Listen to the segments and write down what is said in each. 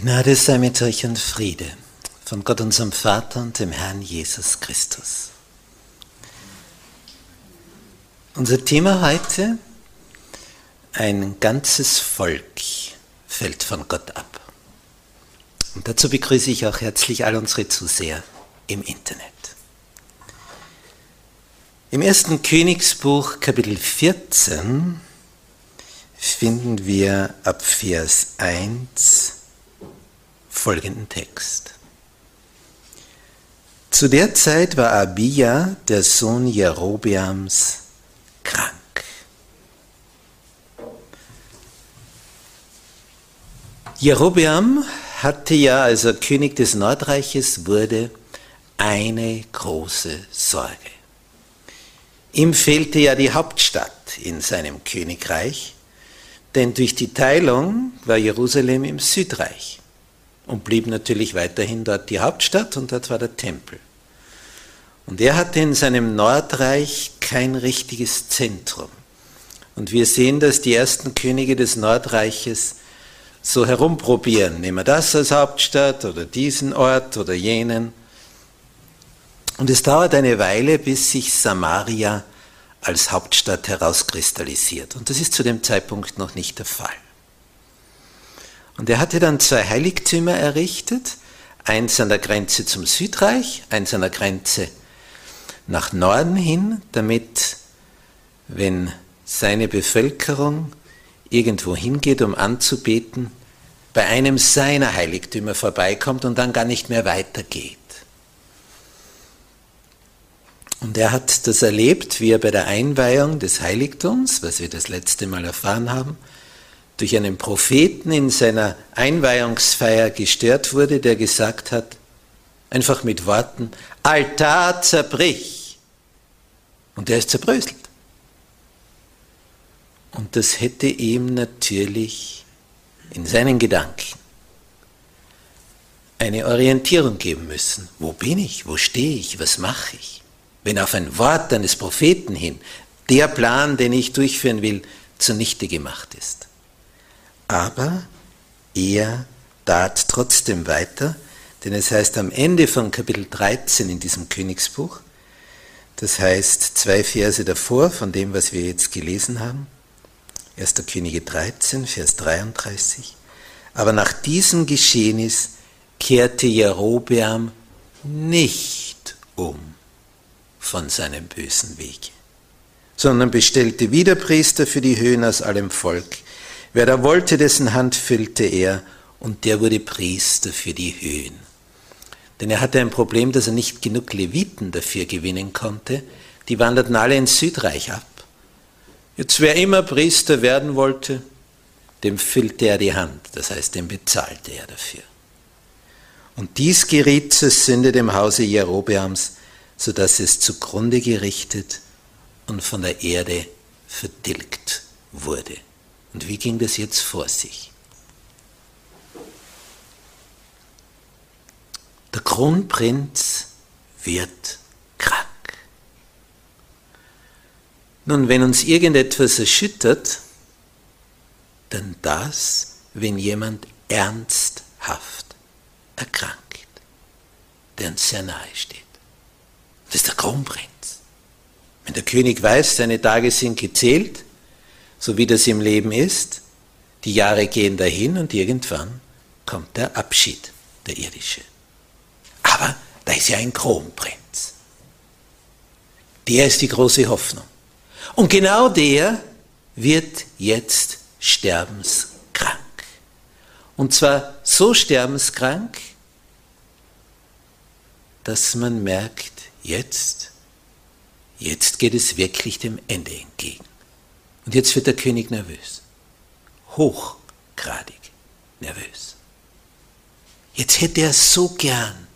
Gnade sei mit euch und Friede von Gott unserem Vater und dem Herrn Jesus Christus. Unser Thema heute, ein ganzes Volk fällt von Gott ab. Und dazu begrüße ich auch herzlich all unsere Zuseher im Internet. Im ersten Königsbuch Kapitel 14 finden wir ab Vers 1 folgenden Text. Zu der Zeit war Abia, der Sohn Jerobeams, krank. Jerobeam hatte ja, als er König des Nordreiches wurde, eine große Sorge. Ihm fehlte ja die Hauptstadt in seinem Königreich, denn durch die Teilung war Jerusalem im Südreich und blieb natürlich weiterhin dort die Hauptstadt und dort war der Tempel. Und er hatte in seinem Nordreich kein richtiges Zentrum. Und wir sehen, dass die ersten Könige des Nordreiches so herumprobieren. Nehmen wir das als Hauptstadt oder diesen Ort oder jenen. Und es dauert eine Weile, bis sich Samaria als Hauptstadt herauskristallisiert. Und das ist zu dem Zeitpunkt noch nicht der Fall. Und er hatte dann zwei Heiligtümer errichtet, eins an der Grenze zum Südreich, eins an der Grenze nach Norden hin, damit, wenn seine Bevölkerung irgendwo hingeht, um anzubeten, bei einem seiner Heiligtümer vorbeikommt und dann gar nicht mehr weitergeht. Und er hat das erlebt, wie er bei der Einweihung des Heiligtums, was wir das letzte Mal erfahren haben, durch einen Propheten in seiner Einweihungsfeier gestört wurde, der gesagt hat, einfach mit Worten, Altar zerbrich. Und er ist zerbröselt. Und das hätte ihm natürlich in seinen Gedanken eine Orientierung geben müssen. Wo bin ich? Wo stehe ich? Was mache ich? Wenn auf ein Wort eines Propheten hin der Plan, den ich durchführen will, zunichte gemacht ist. Aber er tat trotzdem weiter, denn es heißt am Ende von Kapitel 13 in diesem Königsbuch, das heißt zwei Verse davor von dem, was wir jetzt gelesen haben, 1. Könige 13, Vers 33, aber nach diesem Geschehnis kehrte Jerobeam nicht um von seinem bösen Wege, sondern bestellte wieder Priester für die Höhen aus allem Volk, Wer da wollte, dessen Hand füllte er, und der wurde Priester für die Höhen. Denn er hatte ein Problem, dass er nicht genug Leviten dafür gewinnen konnte. Die wanderten alle ins Südreich ab. Jetzt wer immer Priester werden wollte, dem füllte er die Hand, das heißt, dem bezahlte er dafür. Und dies geriet zur Sünde dem Hause Jerobeams, so dass es zugrunde gerichtet und von der Erde vertilgt wurde. Und wie ging das jetzt vor sich? Der Kronprinz wird krank. Nun, wenn uns irgendetwas erschüttert, dann das, wenn jemand ernsthaft erkrankt, der uns sehr nahe steht. Das ist der Kronprinz. Wenn der König weiß, seine Tage sind gezählt, so wie das im Leben ist, die Jahre gehen dahin und irgendwann kommt der Abschied, der irdische. Aber da ist ja ein Kronprinz. Der ist die große Hoffnung. Und genau der wird jetzt sterbenskrank. Und zwar so sterbenskrank, dass man merkt, jetzt, jetzt geht es wirklich dem Ende entgegen. Und jetzt wird der König nervös. Hochgradig nervös. Jetzt hätte er so gern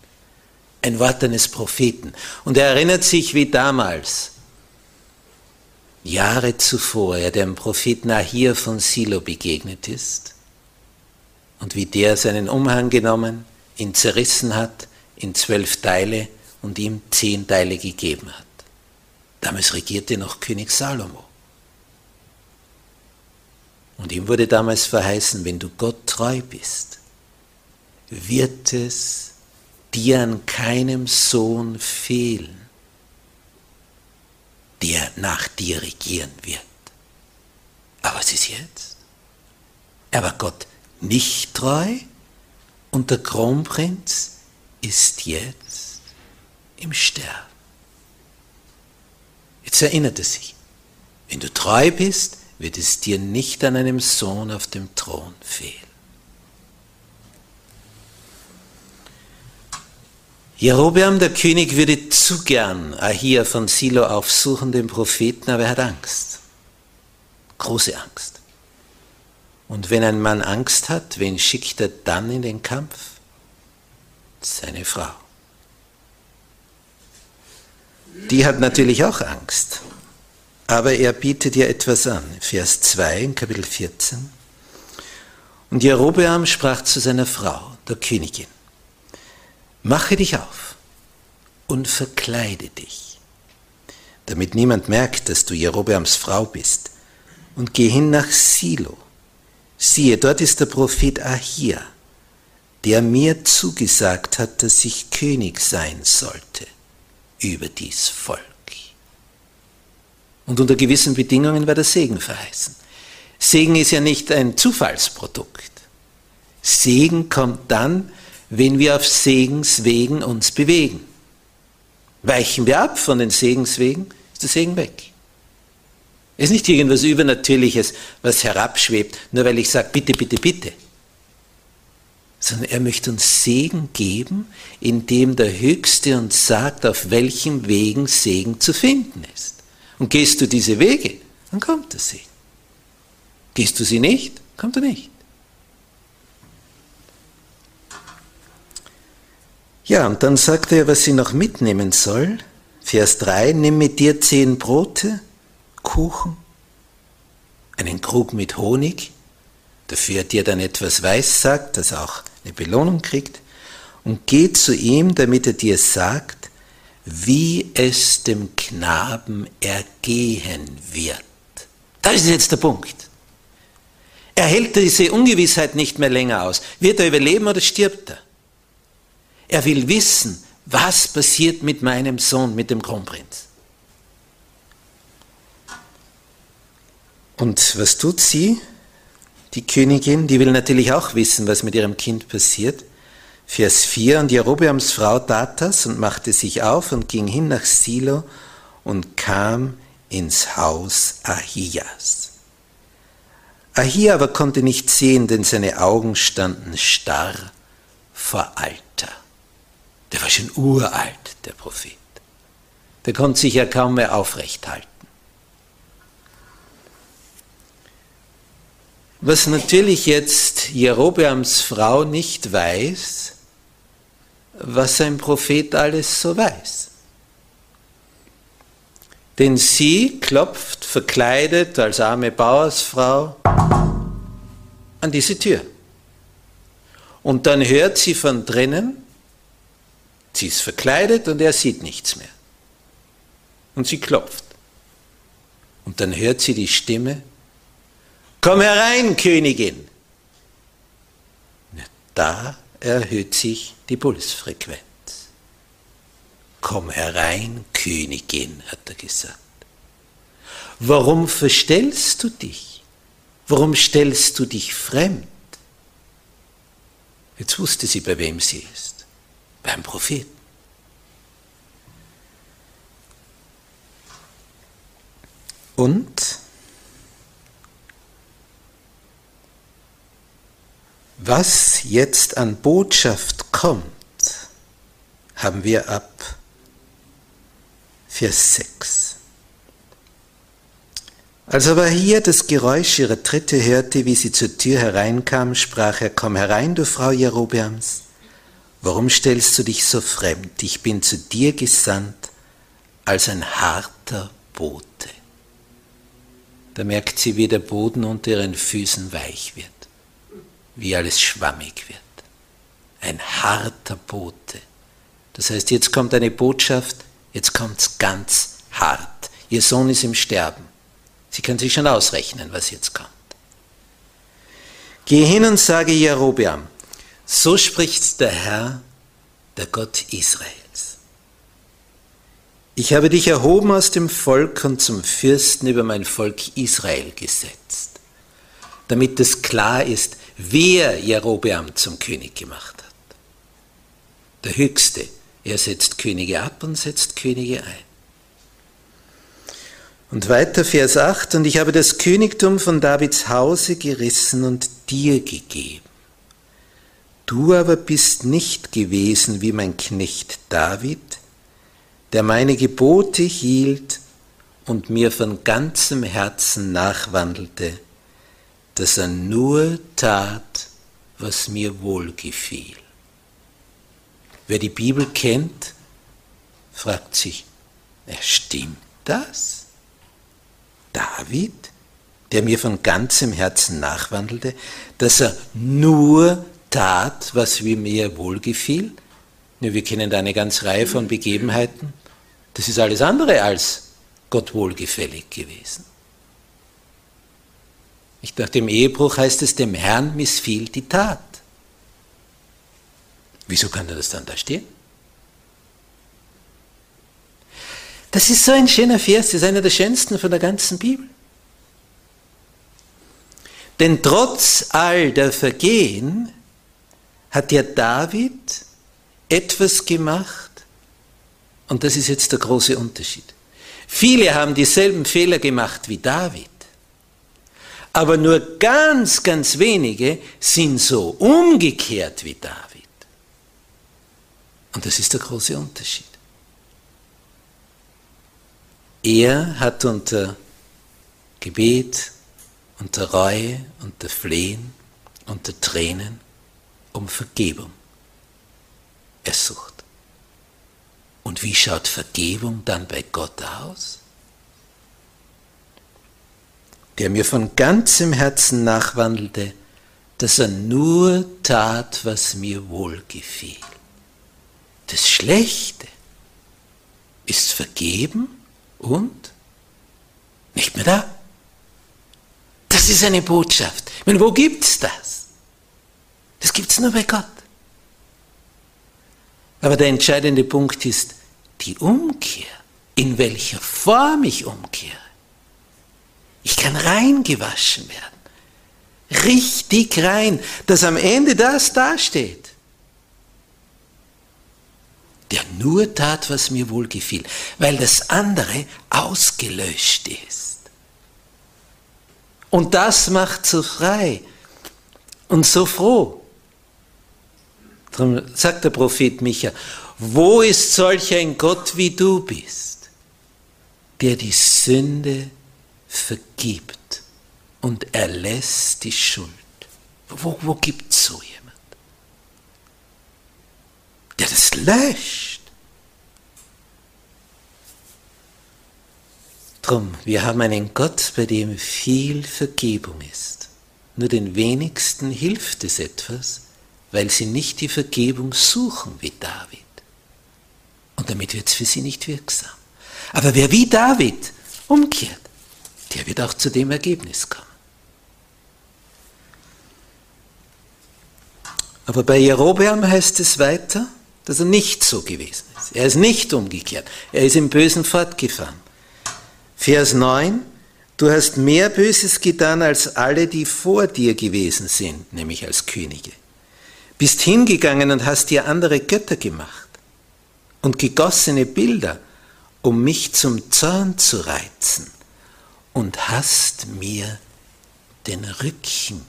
ein Wort eines Propheten. Und er erinnert sich wie damals, Jahre zuvor, er dem Propheten Ahir von Silo begegnet ist und wie der seinen Umhang genommen, ihn zerrissen hat in zwölf Teile und ihm zehn Teile gegeben hat. Damals regierte noch König Salomo. Und ihm wurde damals verheißen, wenn du Gott treu bist, wird es dir an keinem Sohn fehlen, der nach dir regieren wird. Aber was ist jetzt? Er war Gott nicht treu und der Kronprinz ist jetzt im Sterben. Jetzt erinnert er sich, wenn du treu bist, wird es dir nicht an einem Sohn auf dem Thron fehlen. Jerobeam, der König, würde zu gern Ahia von Silo aufsuchen, den Propheten, aber er hat Angst. Große Angst. Und wenn ein Mann Angst hat, wen schickt er dann in den Kampf? Seine Frau. Die hat natürlich auch Angst. Aber er bietet ihr etwas an. Vers 2 in Kapitel 14. Und Jerobeam sprach zu seiner Frau, der Königin, Mache dich auf und verkleide dich, damit niemand merkt, dass du Jerobeams Frau bist, und geh hin nach Silo. Siehe, dort ist der Prophet Ahia, der mir zugesagt hat, dass ich König sein sollte über dies Volk. Und unter gewissen Bedingungen war der Segen verheißen. Segen ist ja nicht ein Zufallsprodukt. Segen kommt dann, wenn wir auf Segenswegen uns bewegen. Weichen wir ab von den Segenswegen, ist der Segen weg. Es ist nicht irgendwas Übernatürliches, was herabschwebt, nur weil ich sage, bitte, bitte, bitte. Sondern er möchte uns Segen geben, indem der Höchste uns sagt, auf welchen Wegen Segen zu finden ist. Und gehst du diese Wege, dann kommt der Segen. Gehst du sie nicht, kommt er nicht. Ja, und dann sagt er, was sie noch mitnehmen soll. Vers 3, nimm mit dir zehn Brote, Kuchen, einen Krug mit Honig, dafür dir dann etwas weiß sagt, das auch eine Belohnung kriegt, und geh zu ihm, damit er dir sagt, wie es dem Knaben ergehen wird. Das ist jetzt der Punkt. Er hält diese Ungewissheit nicht mehr länger aus. Wird er überleben oder stirbt er? Er will wissen, was passiert mit meinem Sohn, mit dem Kronprinz. Und was tut sie? Die Königin, die will natürlich auch wissen, was mit ihrem Kind passiert. Vers 4, und Jerobeams Frau tat das und machte sich auf und ging hin nach Silo und kam ins Haus Ahias. Ahia aber konnte nicht sehen, denn seine Augen standen starr vor Alter. Der war schon uralt, der Prophet. Der konnte sich ja kaum mehr aufrecht halten. Was natürlich jetzt Jerobeams Frau nicht weiß, was ein Prophet alles so weiß. Denn sie klopft verkleidet als arme Bauersfrau an diese Tür. Und dann hört sie von drinnen, sie ist verkleidet und er sieht nichts mehr. Und sie klopft. Und dann hört sie die Stimme, Komm herein, Königin. Da erhöht sich die Pulsfrequenz. Komm herein, Königin, hat er gesagt. Warum verstellst du dich? Warum stellst du dich fremd? Jetzt wusste sie, bei wem sie ist. Beim Propheten. Und was jetzt an Botschaft kommt, haben wir ab Vers 6. Als aber hier das Geräusch ihrer Tritte hörte, wie sie zur Tür hereinkam, sprach er, Komm herein, du Frau Jerobeams, warum stellst du dich so fremd? Ich bin zu dir gesandt als ein harter Bote. Da merkt sie, wie der Boden unter ihren Füßen weich wird, wie alles schwammig wird. Ein harter Bote. Das heißt, jetzt kommt eine Botschaft, Jetzt kommt es ganz hart. Ihr Sohn ist im Sterben. Sie können sich schon ausrechnen, was jetzt kommt. Geh hin und sage Jerobeam, so spricht der Herr, der Gott Israels. Ich habe dich erhoben aus dem Volk und zum Fürsten über mein Volk Israel gesetzt, damit es klar ist, wer Jerobeam zum König gemacht hat. Der Höchste, er setzt Könige ab und setzt Könige ein. Und weiter Vers 8, und ich habe das Königtum von Davids Hause gerissen und dir gegeben. Du aber bist nicht gewesen wie mein Knecht David, der meine Gebote hielt und mir von ganzem Herzen nachwandelte, dass er nur tat, was mir wohlgefiel. Wer die Bibel kennt, fragt sich, stimmt das? David, der mir von ganzem Herzen nachwandelte, dass er nur tat, was mir wohlgefiel? Wir kennen da eine ganze Reihe von Begebenheiten. Das ist alles andere als Gott wohlgefällig gewesen. Nach dem Ehebruch heißt es, dem Herrn missfiel die Tat. Wieso kann das dann da stehen? Das ist so ein schöner Vers, das ist einer der schönsten von der ganzen Bibel. Denn trotz all der Vergehen hat der David etwas gemacht, und das ist jetzt der große Unterschied. Viele haben dieselben Fehler gemacht wie David, aber nur ganz, ganz wenige sind so umgekehrt wie David. Und das ist der große Unterschied. Er hat unter Gebet, unter Reue, unter Flehen, unter Tränen um Vergebung ersucht. Und wie schaut Vergebung dann bei Gott aus? Der mir von ganzem Herzen nachwandelte, dass er nur tat, was mir wohlgefiel. Das Schlechte ist vergeben und nicht mehr da. Das ist eine Botschaft. Ich meine, wo gibt's das? Das gibt's nur bei Gott. Aber der entscheidende Punkt ist die Umkehr. In welcher Form ich umkehre. Ich kann reingewaschen werden. Richtig rein, dass am Ende das dasteht der nur tat, was mir wohlgefiel, weil das andere ausgelöscht ist. Und das macht so frei und so froh. Darum sagt der Prophet Micha, wo ist solch ein Gott wie du bist, der die Sünde vergibt und erlässt die Schuld? Wo, wo gibt es so jemand? Der das löscht. Drum, wir haben einen Gott, bei dem viel Vergebung ist. Nur den wenigsten hilft es etwas, weil sie nicht die Vergebung suchen wie David. Und damit wird es für sie nicht wirksam. Aber wer wie David umkehrt, der wird auch zu dem Ergebnis kommen. Aber bei Jerobeam heißt es weiter, dass er nicht so gewesen ist. Er ist nicht umgekehrt. Er ist im Bösen fortgefahren. Vers 9, du hast mehr Böses getan als alle, die vor dir gewesen sind, nämlich als Könige. Bist hingegangen und hast dir andere Götter gemacht und gegossene Bilder, um mich zum Zorn zu reizen und hast mir den Rücken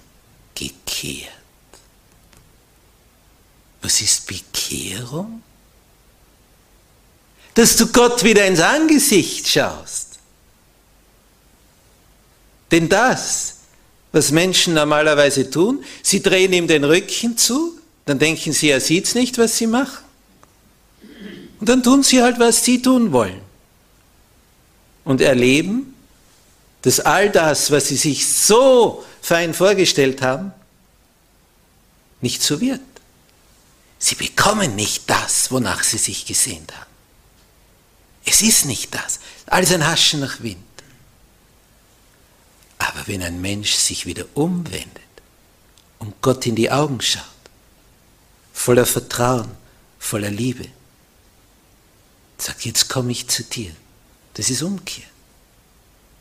gekehrt. Was ist Bekehrung? Dass du Gott wieder ins Angesicht schaust. Denn das, was Menschen normalerweise tun, sie drehen ihm den Rücken zu, dann denken sie, er sieht's nicht, was sie machen. Und dann tun sie halt, was sie tun wollen. Und erleben, dass all das, was sie sich so fein vorgestellt haben, nicht so wird. Sie bekommen nicht das, wonach sie sich gesehnt haben. Es ist nicht das. Alles ein Haschen nach Wind. Aber wenn ein Mensch sich wieder umwendet und Gott in die Augen schaut, voller Vertrauen, voller Liebe, sagt, jetzt komme ich zu dir. Das ist Umkehr.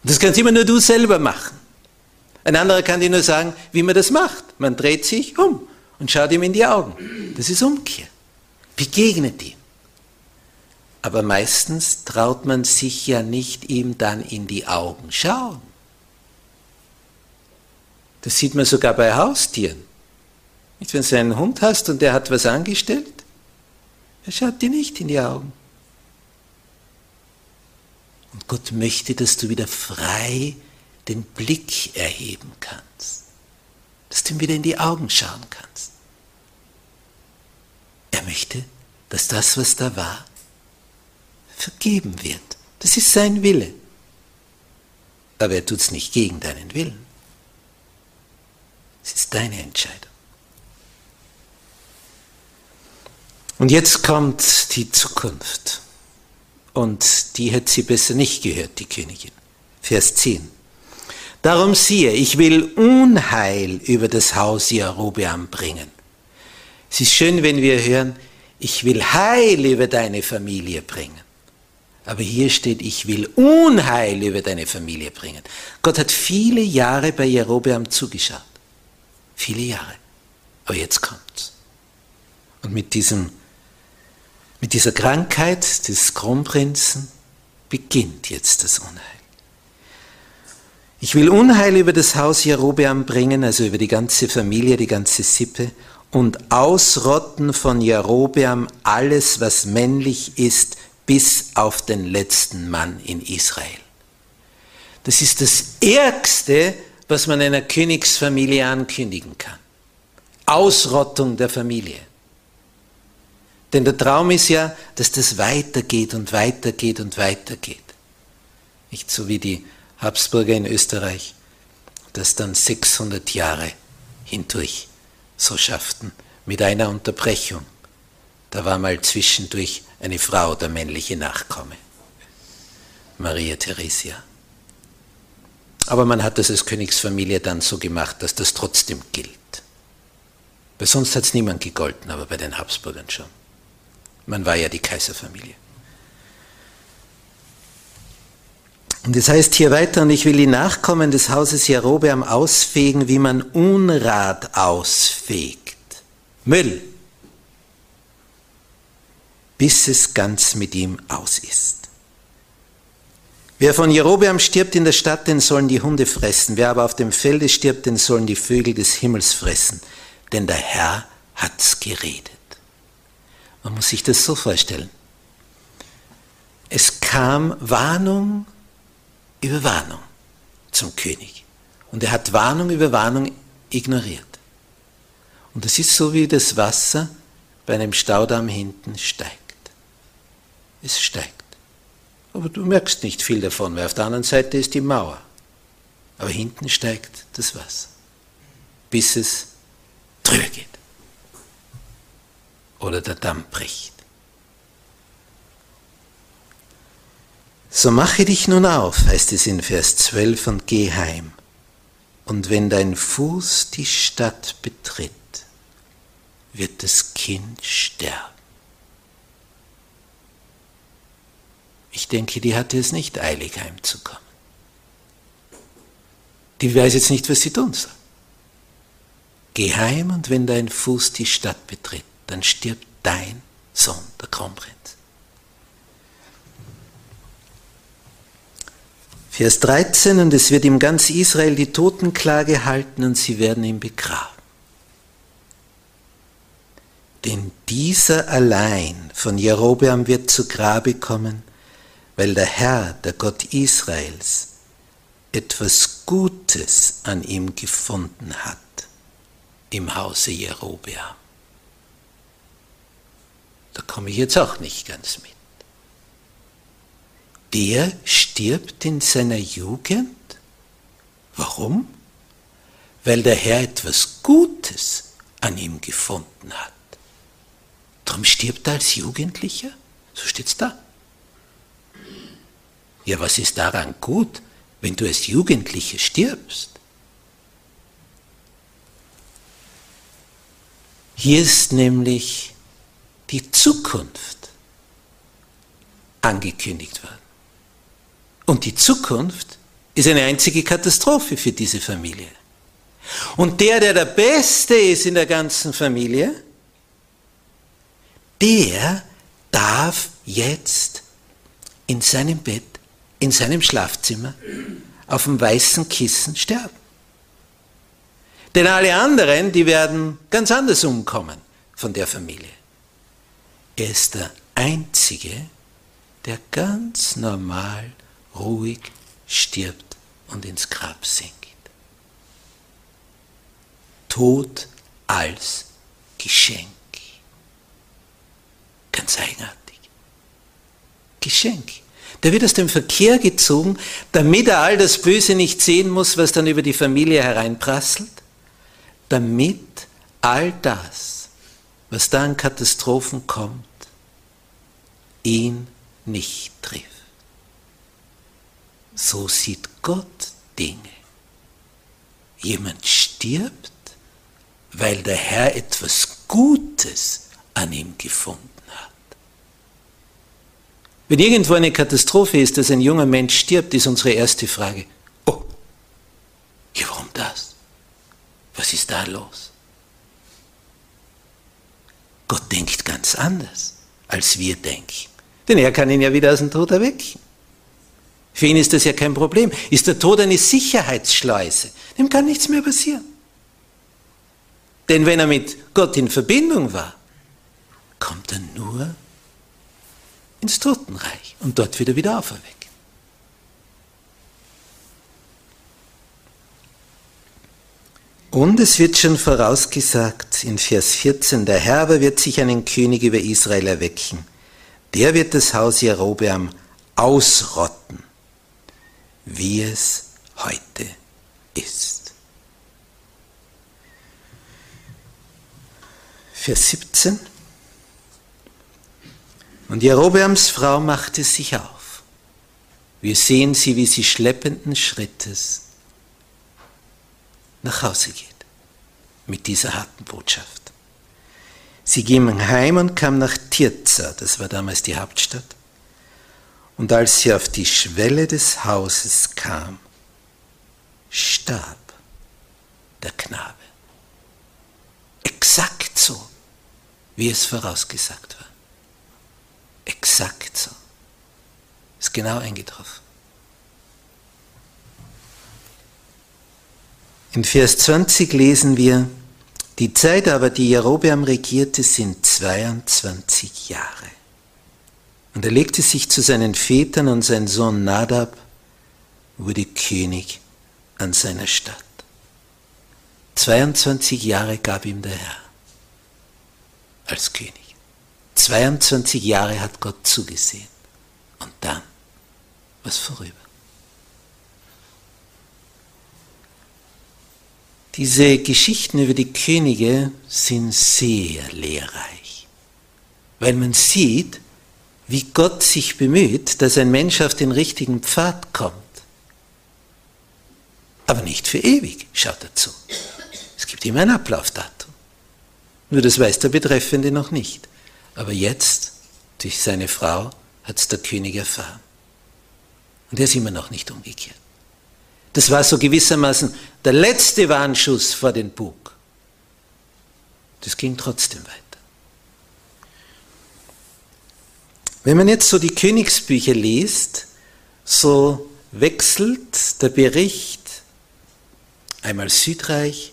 Das kannst immer nur du selber machen. Ein anderer kann dir nur sagen, wie man das macht. Man dreht sich um und schaut ihm in die Augen. Das ist Umkehr. Begegnet ihm. Aber meistens traut man sich ja nicht ihm dann in die Augen schauen. Das sieht man sogar bei Haustieren. Wenn du einen Hund hast und der hat was angestellt, er schaut dir nicht in die Augen. Und Gott möchte, dass du wieder frei den Blick erheben kannst, dass du ihm wieder in die Augen schauen kannst. Er möchte, dass das, was da war, vergeben wird. Das ist sein Wille. Aber er tut es nicht gegen deinen Willen. Es ist deine Entscheidung. Und jetzt kommt die Zukunft. Und die hätte sie besser nicht gehört, die Königin. Vers 10. Darum siehe, ich will Unheil über das Haus Jerobeam bringen es ist schön, wenn wir hören, ich will Heil über deine Familie bringen. Aber hier steht, ich will Unheil über deine Familie bringen. Gott hat viele Jahre bei Jerobeam zugeschaut. Viele Jahre. Aber jetzt kommt's. Und mit, diesem, mit dieser Krankheit des Kronprinzen beginnt jetzt das Unheil. Ich will Unheil über das Haus Jerobeam bringen, also über die ganze Familie, die ganze Sippe, und ausrotten von Jerobeam alles, was männlich ist, bis auf den letzten Mann in Israel. Das ist das Ärgste, was man einer Königsfamilie ankündigen kann. Ausrottung der Familie. Denn der Traum ist ja, dass das weitergeht und weitergeht und weitergeht. Nicht so wie die Habsburger in Österreich, das dann 600 Jahre hindurch so schafften, mit einer Unterbrechung. Da war mal zwischendurch eine Frau der männliche Nachkomme, Maria Theresia. Aber man hat das als Königsfamilie dann so gemacht, dass das trotzdem gilt. Weil sonst hat es niemand gegolten, aber bei den Habsburgern schon. Man war ja die Kaiserfamilie. Und es heißt hier weiter, und ich will die Nachkommen des Hauses Jerobeam ausfegen, wie man Unrat ausfegt. Müll. Bis es ganz mit ihm aus ist. Wer von Jerobeam stirbt in der Stadt, den sollen die Hunde fressen. Wer aber auf dem Felde stirbt, den sollen die Vögel des Himmels fressen. Denn der Herr hat's geredet. Man muss sich das so vorstellen. Es kam Warnung über Warnung zum König. Und er hat Warnung über Warnung ignoriert. Und das ist so wie das Wasser, bei einem Staudamm hinten steigt. Es steigt. Aber du merkst nicht viel davon, weil auf der anderen Seite ist die Mauer. Aber hinten steigt das Wasser, bis es drüber geht. Oder der Damm bricht. So mache dich nun auf, heißt es in Vers 12, und geh heim. Und wenn dein Fuß die Stadt betritt, wird das Kind sterben. Ich denke, die hatte es nicht eilig heimzukommen. Die weiß jetzt nicht, was sie tun soll. Geh heim und wenn dein Fuß die Stadt betritt, dann stirbt dein Sohn, der Kronprinz. Vers 13, und es wird ihm ganz Israel die Totenklage halten und sie werden ihn begraben. Denn dieser allein von Jerobeam wird zu Grabe kommen, weil der Herr, der Gott Israels, etwas Gutes an ihm gefunden hat im Hause Jerobeam. Da komme ich jetzt auch nicht ganz mit. Der stirbt in seiner Jugend. Warum? Weil der Herr etwas Gutes an ihm gefunden hat. Darum stirbt er als Jugendlicher? So steht es da. Ja, was ist daran gut, wenn du als Jugendlicher stirbst? Hier ist nämlich die Zukunft angekündigt worden. Und die Zukunft ist eine einzige Katastrophe für diese Familie. Und der, der der Beste ist in der ganzen Familie, der darf jetzt in seinem Bett in seinem Schlafzimmer auf dem weißen Kissen sterben. Denn alle anderen, die werden ganz anders umkommen von der Familie. Er ist der Einzige, der ganz normal, ruhig stirbt und ins Grab sinkt. Tod als Geschenk. Ganz eigenartig. Geschenk. Der wird aus dem Verkehr gezogen, damit er all das Böse nicht sehen muss, was dann über die Familie hereinprasselt, damit all das, was da an Katastrophen kommt, ihn nicht trifft. So sieht Gott Dinge. Jemand stirbt, weil der Herr etwas Gutes an ihm gefunden wenn irgendwo eine Katastrophe ist, dass ein junger Mensch stirbt, ist unsere erste Frage, oh, ja, warum das? Was ist da los? Gott denkt ganz anders, als wir denken. Denn er kann ihn ja wieder aus dem Tod erwecken. Für ihn ist das ja kein Problem. Ist der Tod eine Sicherheitsschleuse? Dem kann nichts mehr passieren. Denn wenn er mit Gott in Verbindung war, kommt er nur ins Totenreich und dort wieder wieder auferwecken. Und es wird schon vorausgesagt in Vers 14, der Herr aber wird sich einen König über Israel erwecken. Der wird das Haus Jerobeam ausrotten, wie es heute ist. Vers 17. Und Jerobeams Frau machte sich auf. Wir sehen sie, wie sie schleppenden Schrittes nach Hause geht mit dieser harten Botschaft. Sie ging heim und kam nach Tirza, das war damals die Hauptstadt. Und als sie auf die Schwelle des Hauses kam, starb der Knabe. Exakt so, wie es vorausgesagt war. Exakt so. Ist genau eingetroffen. In Vers 20 lesen wir, die Zeit aber, die Jerobeam regierte, sind 22 Jahre. Und er legte sich zu seinen Vätern und sein Sohn Nadab wurde König an seiner Stadt. 22 Jahre gab ihm der Herr als König. 22 Jahre hat Gott zugesehen. Und dann was vorüber. Diese Geschichten über die Könige sind sehr lehrreich, weil man sieht, wie Gott sich bemüht, dass ein Mensch auf den richtigen Pfad kommt. Aber nicht für ewig, schaut dazu. Es gibt immer ein Ablaufdatum. Nur das weiß der Betreffende noch nicht. Aber jetzt, durch seine Frau, hat es der König erfahren. Und er ist immer noch nicht umgekehrt. Das war so gewissermaßen der letzte Warnschuss vor den Bug. Das ging trotzdem weiter. Wenn man jetzt so die Königsbücher liest, so wechselt der Bericht einmal Südreich,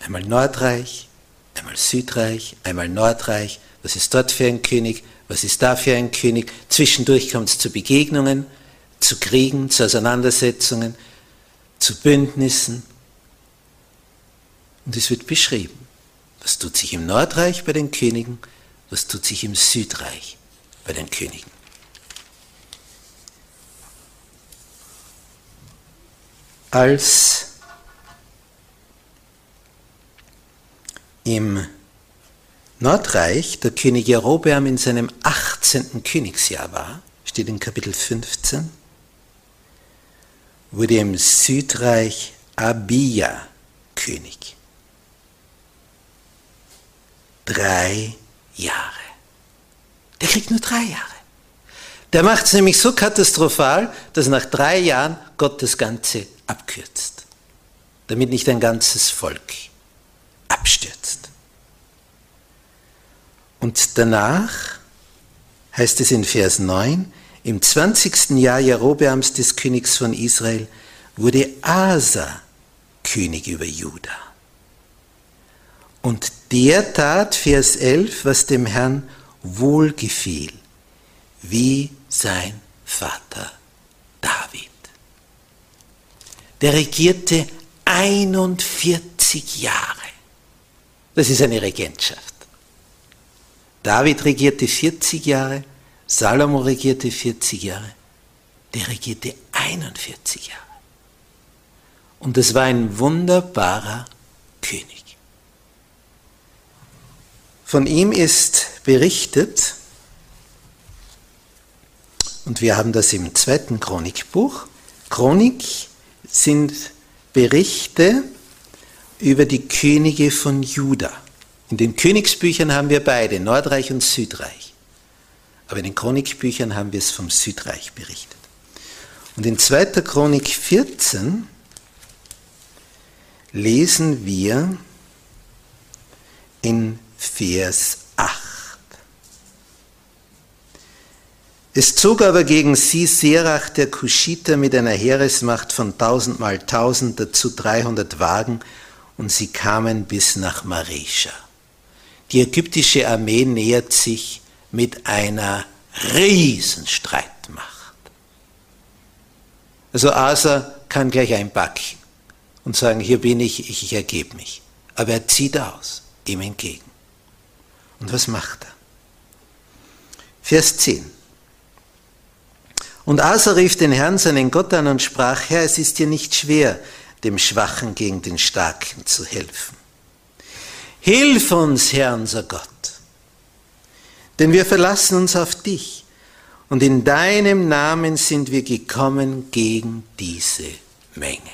einmal Nordreich, einmal Südreich, einmal Nordreich. Was ist dort für ein König? Was ist da für ein König? Zwischendurch kommt es zu Begegnungen zu Kriegen, zu Auseinandersetzungen, zu Bündnissen. Und es wird beschrieben, was tut sich im Nordreich bei den Königen, was tut sich im Südreich bei den Königen. Als im Nordreich der König Jerobeam in seinem 18. Königsjahr war, steht in Kapitel 15, wurde im Südreich Abia König. Drei Jahre. Der kriegt nur drei Jahre. Der macht es nämlich so katastrophal, dass nach drei Jahren Gott das Ganze abkürzt, damit nicht ein ganzes Volk abstürzt. Und danach heißt es in Vers 9, im 20. Jahr Jerobeams des Königs von Israel wurde Asa König über Juda. Und der tat, Vers 11, was dem Herrn wohlgefiel, wie sein Vater David. Der regierte 41 Jahre. Das ist eine Regentschaft. David regierte 40 Jahre, Salomo regierte 40 Jahre, der regierte 41 Jahre. Und es war ein wunderbarer König. Von ihm ist berichtet, und wir haben das im zweiten Chronikbuch, Chronik sind Berichte über die Könige von Juda. In den Königsbüchern haben wir beide, Nordreich und Südreich. Aber in den Chronikbüchern haben wir es vom Südreich berichtet. Und in 2. Chronik 14 lesen wir in Vers 8. Es zog aber gegen sie Serach der Kuschiter mit einer Heeresmacht von tausend mal tausend, dazu dreihundert Wagen, und sie kamen bis nach Maresha. Die ägyptische Armee nähert sich mit einer Riesenstreitmacht. Also Asa kann gleich einpacken und sagen, hier bin ich, ich, ich ergebe mich. Aber er zieht aus, ihm entgegen. Und was macht er? Vers 10. Und Asa rief den Herrn, seinen Gott an und sprach, Herr, es ist dir nicht schwer, dem Schwachen gegen den Starken zu helfen. Hilf uns, Herr, unser Gott denn wir verlassen uns auf dich und in deinem Namen sind wir gekommen gegen diese Menge.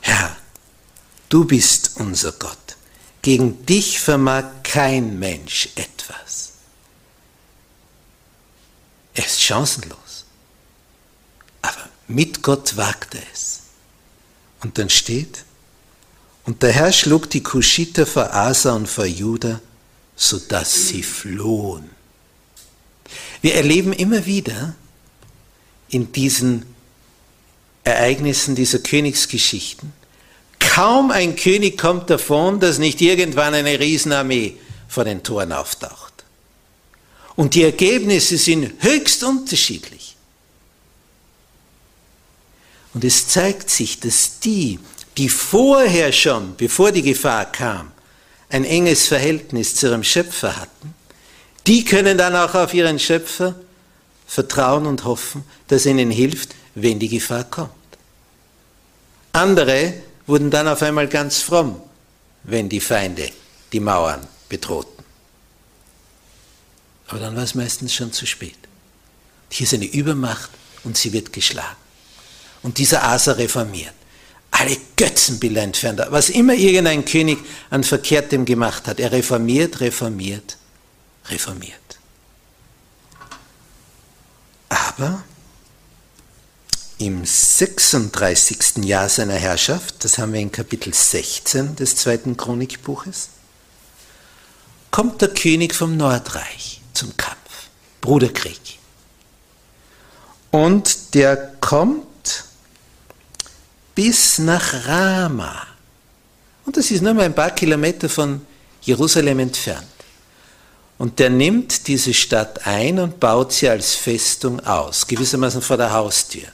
Herr, du bist unser Gott. Gegen dich vermag kein Mensch etwas. Er ist chancenlos. Aber mit Gott wagt er es. Und dann steht, und der Herr schlug die Kuschiter vor Asa und vor Juda sodass sie flohen. Wir erleben immer wieder in diesen Ereignissen dieser Königsgeschichten, kaum ein König kommt davon, dass nicht irgendwann eine Riesenarmee vor den Toren auftaucht. Und die Ergebnisse sind höchst unterschiedlich. Und es zeigt sich, dass die, die vorher schon, bevor die Gefahr kam, ein enges Verhältnis zu ihrem Schöpfer hatten, die können dann auch auf ihren Schöpfer vertrauen und hoffen, dass er ihnen hilft, wenn die Gefahr kommt. Andere wurden dann auf einmal ganz fromm, wenn die Feinde die Mauern bedrohten. Aber dann war es meistens schon zu spät. Hier ist eine Übermacht und sie wird geschlagen. Und dieser Asa reformiert. Alle Götzenbilder entfernt. Was immer irgendein König an Verkehrtem gemacht hat, er reformiert, reformiert, reformiert. Aber im 36. Jahr seiner Herrschaft, das haben wir in Kapitel 16 des zweiten Chronikbuches, kommt der König vom Nordreich zum Kampf, Bruderkrieg. Und der kommt bis nach Rama. Und das ist nur mal ein paar Kilometer von Jerusalem entfernt. Und der nimmt diese Stadt ein und baut sie als Festung aus, gewissermaßen vor der Haustür.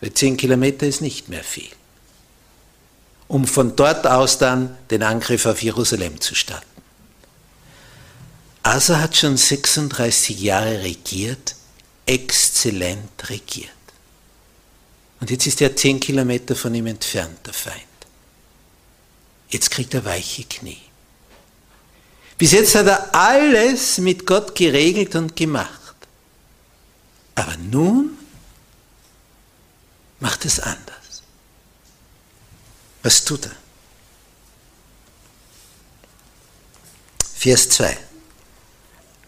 Weil zehn Kilometer ist nicht mehr viel. Um von dort aus dann den Angriff auf Jerusalem zu starten. Asa hat schon 36 Jahre regiert, exzellent regiert. Und jetzt ist er zehn Kilometer von ihm entfernt, der Feind. Jetzt kriegt er weiche Knie. Bis jetzt hat er alles mit Gott geregelt und gemacht. Aber nun macht es anders. Was tut er? Vers 2.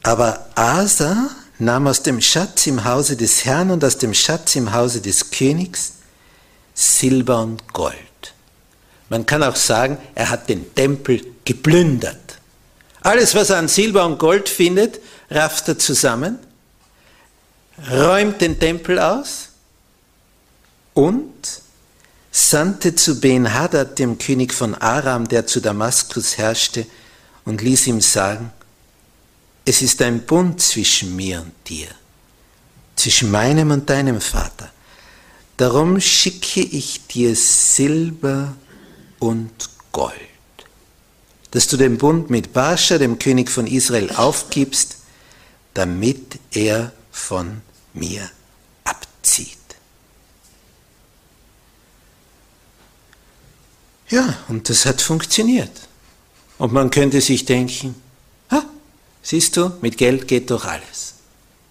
Aber Asa nahm aus dem Schatz im Hause des Herrn und aus dem Schatz im Hause des Königs Silber und Gold. Man kann auch sagen, er hat den Tempel geplündert. Alles, was er an Silber und Gold findet, rafft er zusammen, räumt den Tempel aus und sandte zu Ben-Hadad, dem König von Aram, der zu Damaskus herrschte, und ließ ihm sagen, es ist ein Bund zwischen mir und dir, zwischen meinem und deinem Vater. Darum schicke ich dir Silber und Gold dass du den Bund mit Baascha, dem König von Israel, aufgibst, damit er von mir abzieht. Ja, und das hat funktioniert. Und man könnte sich denken, siehst du, mit Geld geht doch alles,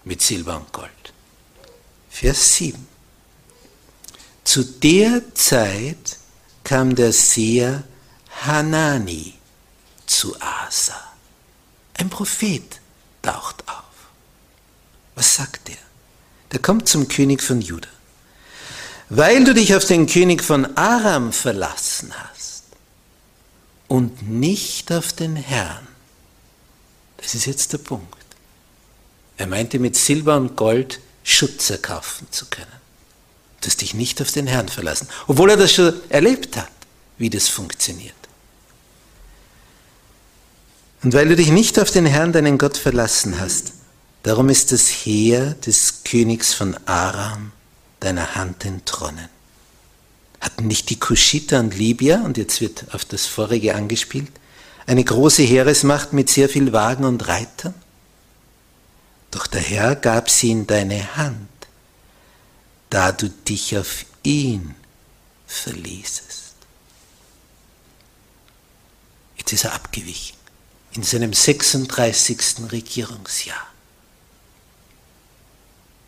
mit Silber und Gold. Vers 7. Zu der Zeit kam der Seher Hanani zu Asa. Ein Prophet taucht auf. Was sagt er? Der kommt zum König von Juda. Weil du dich auf den König von Aram verlassen hast und nicht auf den Herrn. Das ist jetzt der Punkt. Er meinte mit Silber und Gold Schutz erkaufen zu können. Du hast dich nicht auf den Herrn verlassen, obwohl er das schon erlebt hat, wie das funktioniert. Und weil du dich nicht auf den Herrn, deinen Gott, verlassen hast, darum ist das Heer des Königs von Aram deiner Hand entronnen. Hatten nicht die Kuschiter und Libyer, und jetzt wird auf das vorige angespielt, eine große Heeresmacht mit sehr viel Wagen und Reitern? Doch der Herr gab sie in deine Hand, da du dich auf ihn verließest. Jetzt ist er abgewichen in seinem 36. Regierungsjahr.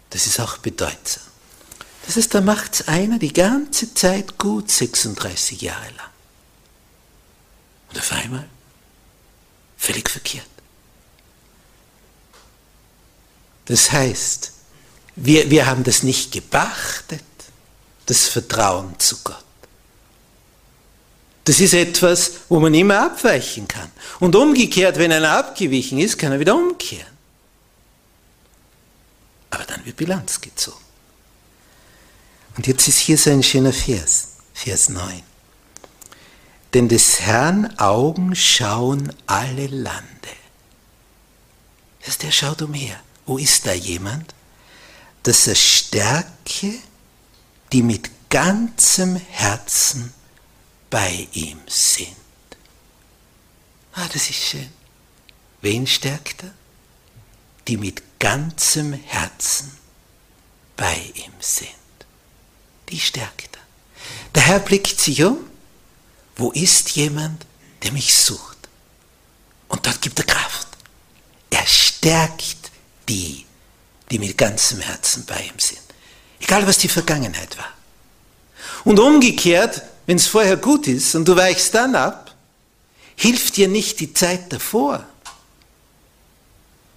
Das ist auch bedeutsam. Das ist, da macht es einer die ganze Zeit gut, 36 Jahre lang. Und auf einmal völlig verkehrt. Das heißt, wir, wir haben das nicht geachtet, das Vertrauen zu Gott. Das ist etwas, wo man immer abweichen kann. Und umgekehrt, wenn einer abgewichen ist, kann er wieder umkehren. Aber dann wird Bilanz gezogen. Und jetzt ist hier so ein schöner Vers, Vers 9. Denn des Herrn Augen schauen alle Lande. Das heißt, er schaut umher. Wo ist da jemand, dass er stärke, die mit ganzem Herzen bei ihm sind. Ah, das ist schön. Wen stärkt er? Die mit ganzem Herzen bei ihm sind. Die stärkt er. Der Herr blickt sich um. Wo ist jemand, der mich sucht? Und dort gibt er Kraft. Er stärkt die, die mit ganzem Herzen bei ihm sind. Egal was die Vergangenheit war. Und umgekehrt, wenn es vorher gut ist und du weichst dann ab, hilft dir nicht die Zeit davor.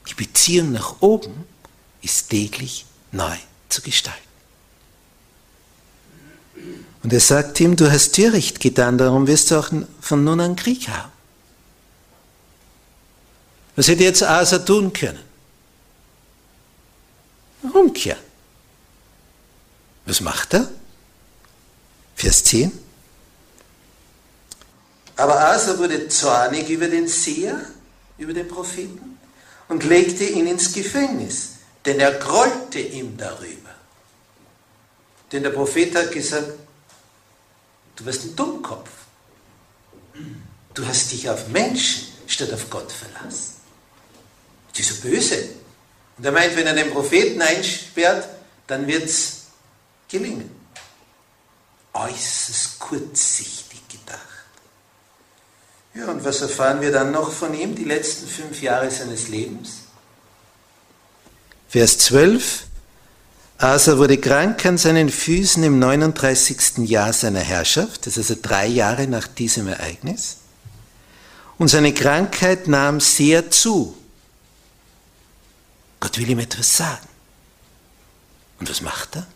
Die Beziehung nach oben ist täglich neu zu gestalten. Und er sagt ihm, du hast Töricht getan, darum wirst du auch von nun an Krieg haben. Was hätte jetzt Asa tun können? Umkehren. Was macht er? Vers 10. Aber Asa wurde zornig über den Seher, über den Propheten und legte ihn ins Gefängnis, denn er grollte ihm darüber. Denn der Prophet hat gesagt, du wirst ein Dummkopf. Du hast dich auf Menschen statt auf Gott verlassen. Das ist so böse. Und er meint, wenn er den Propheten einsperrt, dann wird es gelingen. Äußerst kurzsichtig gedacht. Ja, und was erfahren wir dann noch von ihm, die letzten fünf Jahre seines Lebens? Vers 12. Asa wurde krank an seinen Füßen im 39. Jahr seiner Herrschaft, das ist also drei Jahre nach diesem Ereignis. Und seine Krankheit nahm sehr zu. Gott will ihm etwas sagen. Und was macht er?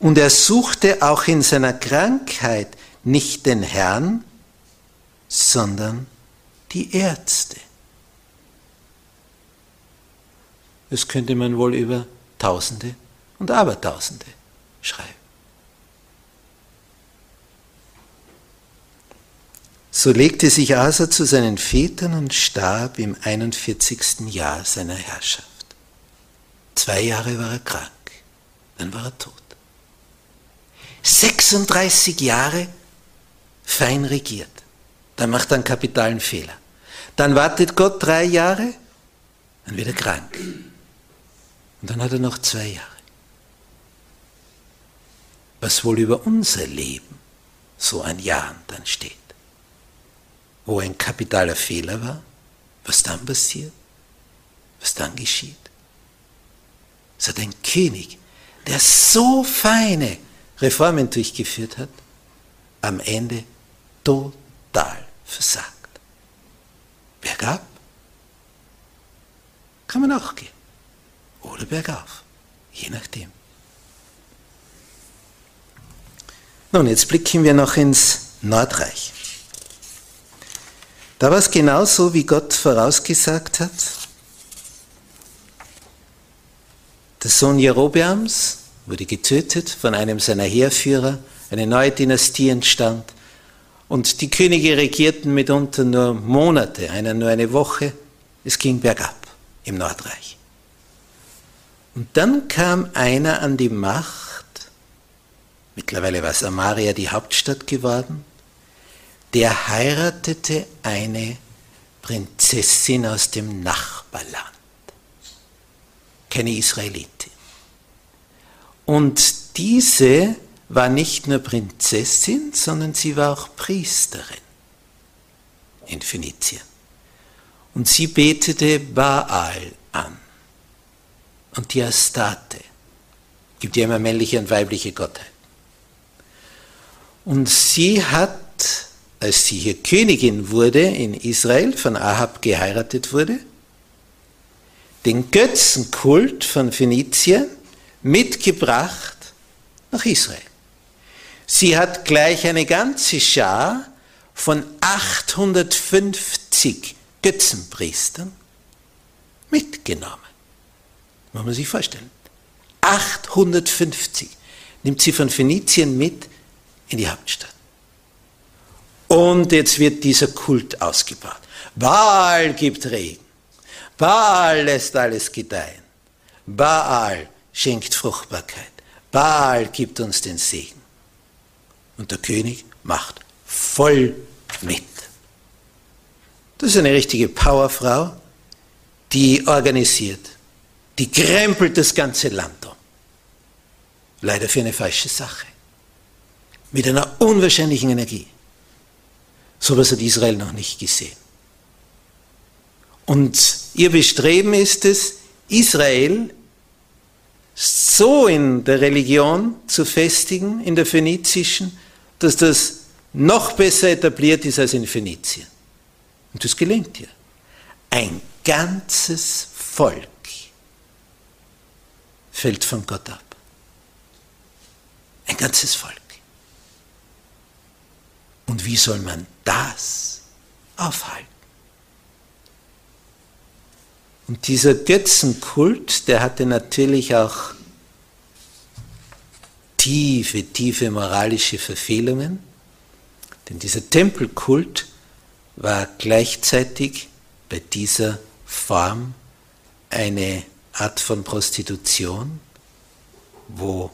Und er suchte auch in seiner Krankheit nicht den Herrn, sondern die Ärzte. Das könnte man wohl über Tausende und Abertausende schreiben. So legte sich Asa zu seinen Vätern und starb im 41. Jahr seiner Herrschaft. Zwei Jahre war er krank, dann war er tot. 36 Jahre fein regiert. Dann macht er einen kapitalen Fehler. Dann wartet Gott drei Jahre, dann wird er krank. Und dann hat er noch zwei Jahre. Was wohl über unser Leben so ein Jahr dann steht. Wo ein kapitaler Fehler war, was dann passiert, was dann geschieht. Es hat ein König, der so feine Reformen durchgeführt hat, am Ende total versagt. Bergab kann man auch gehen. Oder bergauf, je nachdem. Nun, jetzt blicken wir noch ins Nordreich. Da war es genauso, wie Gott vorausgesagt hat. Der Sohn Jerobeams wurde getötet von einem seiner Heerführer, eine neue Dynastie entstand und die Könige regierten mitunter nur Monate, einer nur eine Woche. Es ging bergab im Nordreich. Und dann kam einer an die Macht, mittlerweile war Samaria die Hauptstadt geworden, der heiratete eine Prinzessin aus dem Nachbarland, keine Israelitin. Und diese war nicht nur Prinzessin, sondern sie war auch Priesterin in Phönizien. Und sie betete Baal an und die Astate. Gibt ja immer männliche und weibliche Gottheit. Und sie hat, als sie hier Königin wurde in Israel, von Ahab geheiratet wurde, den Götzenkult von Phönizien mitgebracht nach Israel. Sie hat gleich eine ganze Schar von 850 Götzenpriestern mitgenommen. Muss man sich vorstellen. 850 nimmt sie von Phönizien mit in die Hauptstadt. Und jetzt wird dieser Kult ausgebaut. Baal gibt Regen. Baal lässt alles gedeihen. Baal schenkt Fruchtbarkeit. Baal gibt uns den Segen. Und der König macht voll mit. Das ist eine richtige Powerfrau, die organisiert, die krempelt das ganze Land um. Leider für eine falsche Sache. Mit einer unwahrscheinlichen Energie. So etwas hat Israel noch nicht gesehen. Und ihr Bestreben ist es, Israel so in der Religion zu festigen, in der phönizischen, dass das noch besser etabliert ist als in Phönizien. Und das gelingt ihr. Ein ganzes Volk fällt von Gott ab. Ein ganzes Volk. Und wie soll man das aufhalten? Und dieser Götzenkult, der hatte natürlich auch tiefe, tiefe moralische Verfehlungen, denn dieser Tempelkult war gleichzeitig bei dieser Form eine Art von Prostitution, wo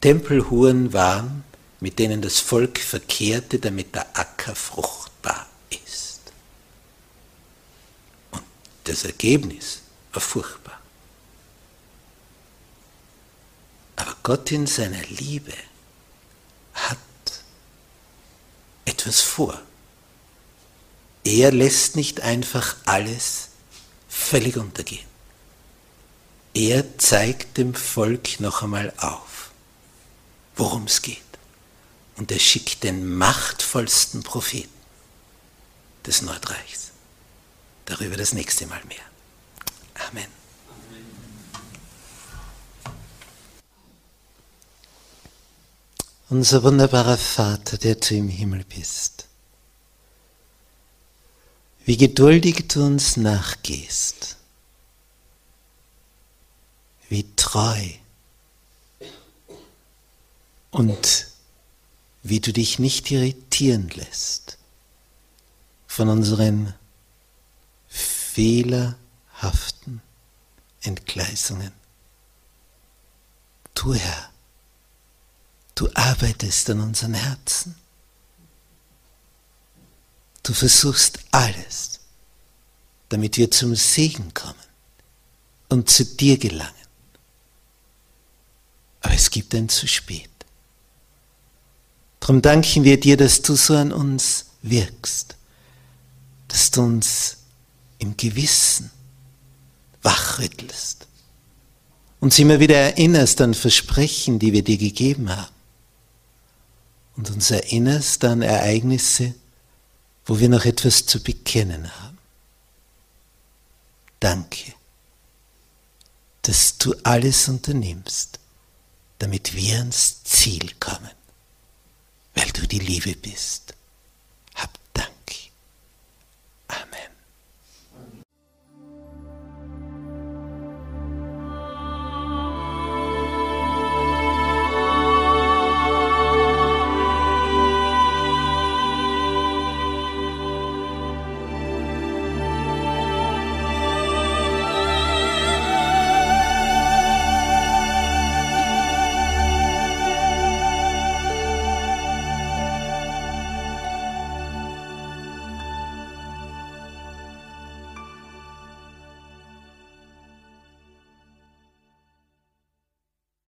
Tempelhuren waren, mit denen das Volk verkehrte, damit der Acker fruchtbar ist. Und das Ergebnis war furchtbar. Aber Gott in seiner Liebe hat etwas vor. Er lässt nicht einfach alles völlig untergehen. Er zeigt dem Volk noch einmal auf, worum es geht. Und er schickt den machtvollsten Propheten des Nordreichs. Darüber das nächste Mal mehr. Amen. Unser wunderbarer Vater, der du im Himmel bist, wie geduldig du uns nachgehst, wie treu und wie du dich nicht irritieren lässt von unseren fehlerhaften Entgleisungen. Du Herr, du arbeitest an unseren Herzen. Du versuchst alles, damit wir zum Segen kommen und zu dir gelangen. Aber es gibt ein zu spät. Darum danken wir dir, dass du so an uns wirkst, dass du uns im Gewissen wachrüttelst, uns immer wieder erinnerst an Versprechen, die wir dir gegeben haben und uns erinnerst an Ereignisse, wo wir noch etwas zu bekennen haben. Danke, dass du alles unternimmst, damit wir ans Ziel kommen, weil du die Liebe bist.